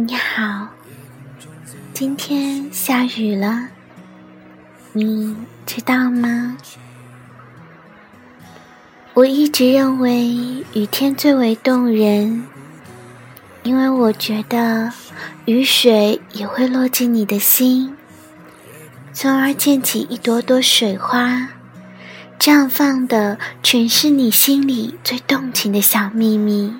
你好，今天下雨了，你知道吗？我一直认为雨天最为动人，因为我觉得雨水也会落进你的心，从而溅起一朵朵水花，绽放的全是你心里最动情的小秘密。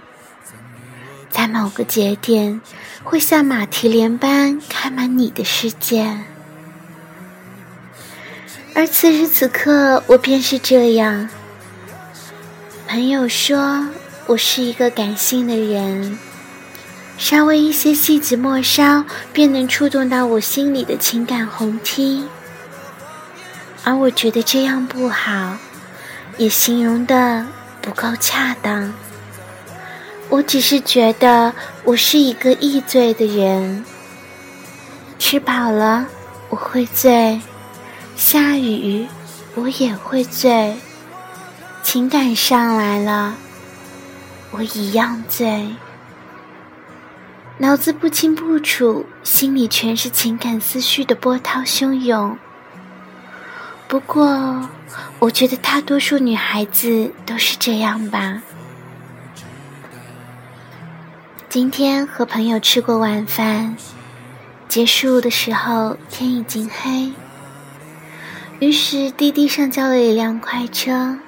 在某个节点，会像马蹄莲般开满你的世界，而此时此刻，我便是这样。朋友说我是一个感性的人，稍微一些细枝末梢，便能触动到我心里的情感红梯，而我觉得这样不好，也形容的不够恰当。我只是觉得我是一个易醉的人，吃饱了我会醉，下雨我也会醉，情感上来了我一样醉，脑子不清不楚，心里全是情感思绪的波涛汹涌。不过，我觉得大多数女孩子都是这样吧。今天和朋友吃过晚饭，结束的时候天已经黑，于是滴滴上交了一辆快车。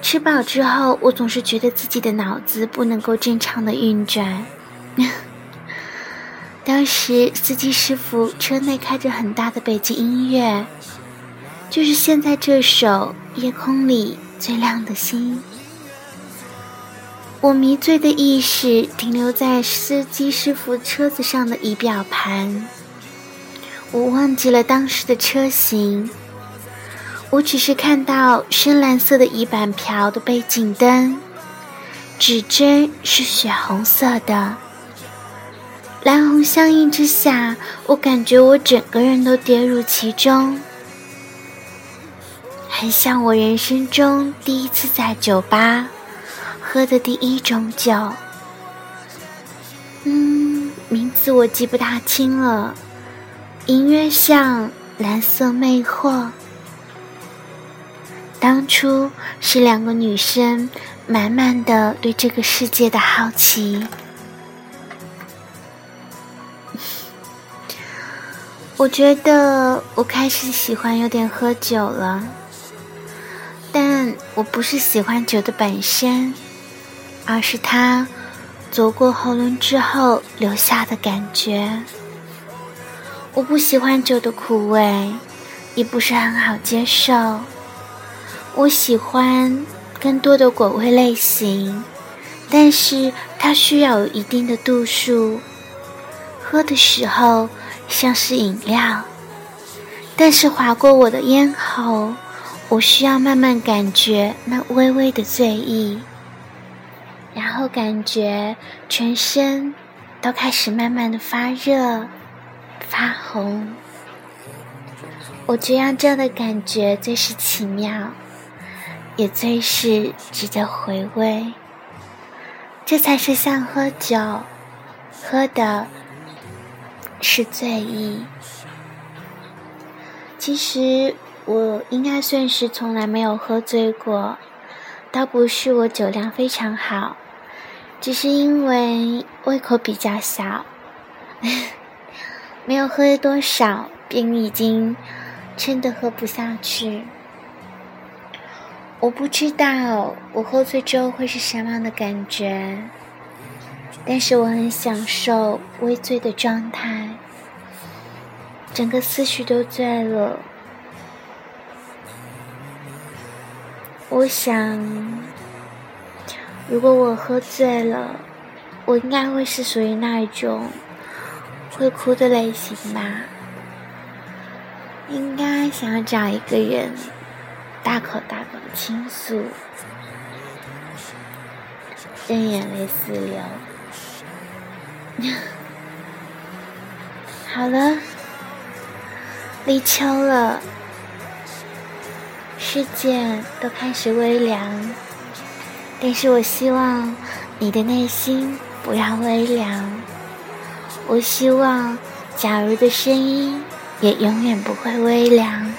吃饱之后，我总是觉得自己的脑子不能够正常的运转。当时司机师傅车内开着很大的背景音乐，就是现在这首《夜空里最亮的星》。我迷醉的意识停留在司机师傅车子上的仪表盘，我忘记了当时的车型，我只是看到深蓝色的仪板瓢的背景灯，指针是血红色的，蓝红相映之下，我感觉我整个人都跌入其中，很像我人生中第一次在酒吧。喝的第一种酒，嗯，名字我记不大清了，隐约像蓝色魅惑。当初是两个女生满满的对这个世界的好奇，我觉得我开始喜欢有点喝酒了，但我不是喜欢酒的本身。而是它走过喉咙之后留下的感觉。我不喜欢酒的苦味，也不是很好接受。我喜欢更多的果味类型，但是它需要有一定的度数。喝的时候像是饮料，但是划过我的咽喉，我需要慢慢感觉那微微的醉意。感觉全身都开始慢慢的发热、发红。我觉得这样的感觉最是奇妙，也最是值得回味。这才是像喝酒，喝的是醉意。其实我应该算是从来没有喝醉过，倒不是我酒量非常好。只是因为胃口比较小，没有喝多少，便已经撑得喝不下去。我不知道我喝醉之后会是什么样的感觉，但是我很享受微醉的状态，整个思绪都醉了。我想。如果我喝醉了，我应该会是属于那一种会哭的类型吧。应该想要找一个人大口大口的倾诉，任眼泪四流。好了，立秋了，世界都开始微凉。但是我希望你的内心不要微凉。我希望，假如的声音也永远不会微凉。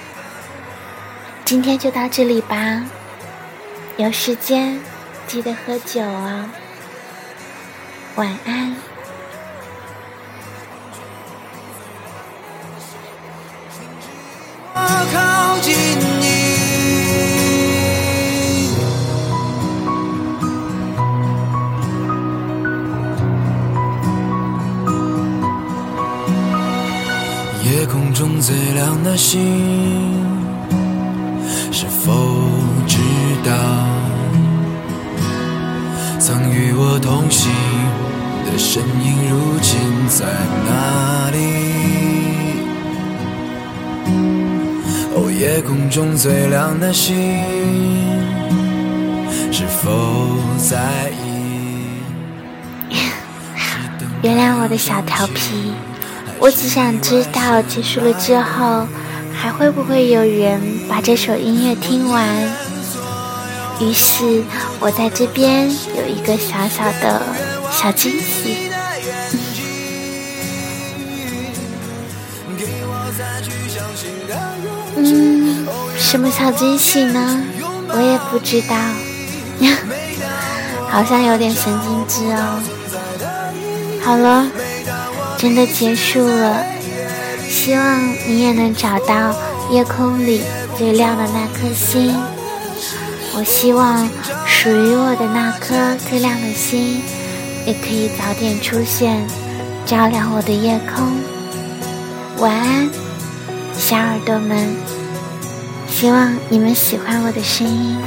今天就到这里吧，有时间记得喝酒哦。晚安。夜空中最亮的星，是否知道，曾与我同行的身影，如今在哪里？哦，夜空中最亮的星，是否在意？原谅我的小调皮。我只想知道，结束了之后，还会不会有人把这首音乐听完？于是，我在这边有一个小小的小惊喜。嗯，什么小惊喜呢？我也不知道，好像有点神经质哦。好了。真的结束了，希望你也能找到夜空里最亮的那颗星。我希望属于我的那颗最亮的星，也可以早点出现，照亮我的夜空。晚安，小耳朵们，希望你们喜欢我的声音。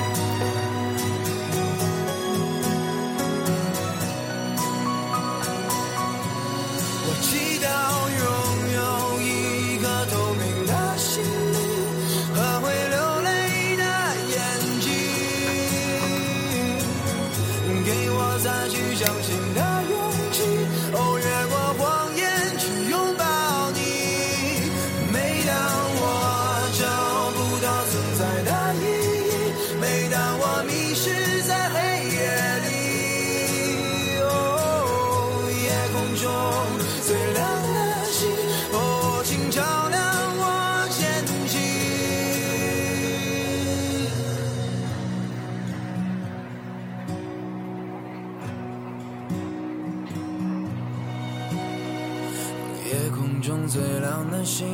最亮的星，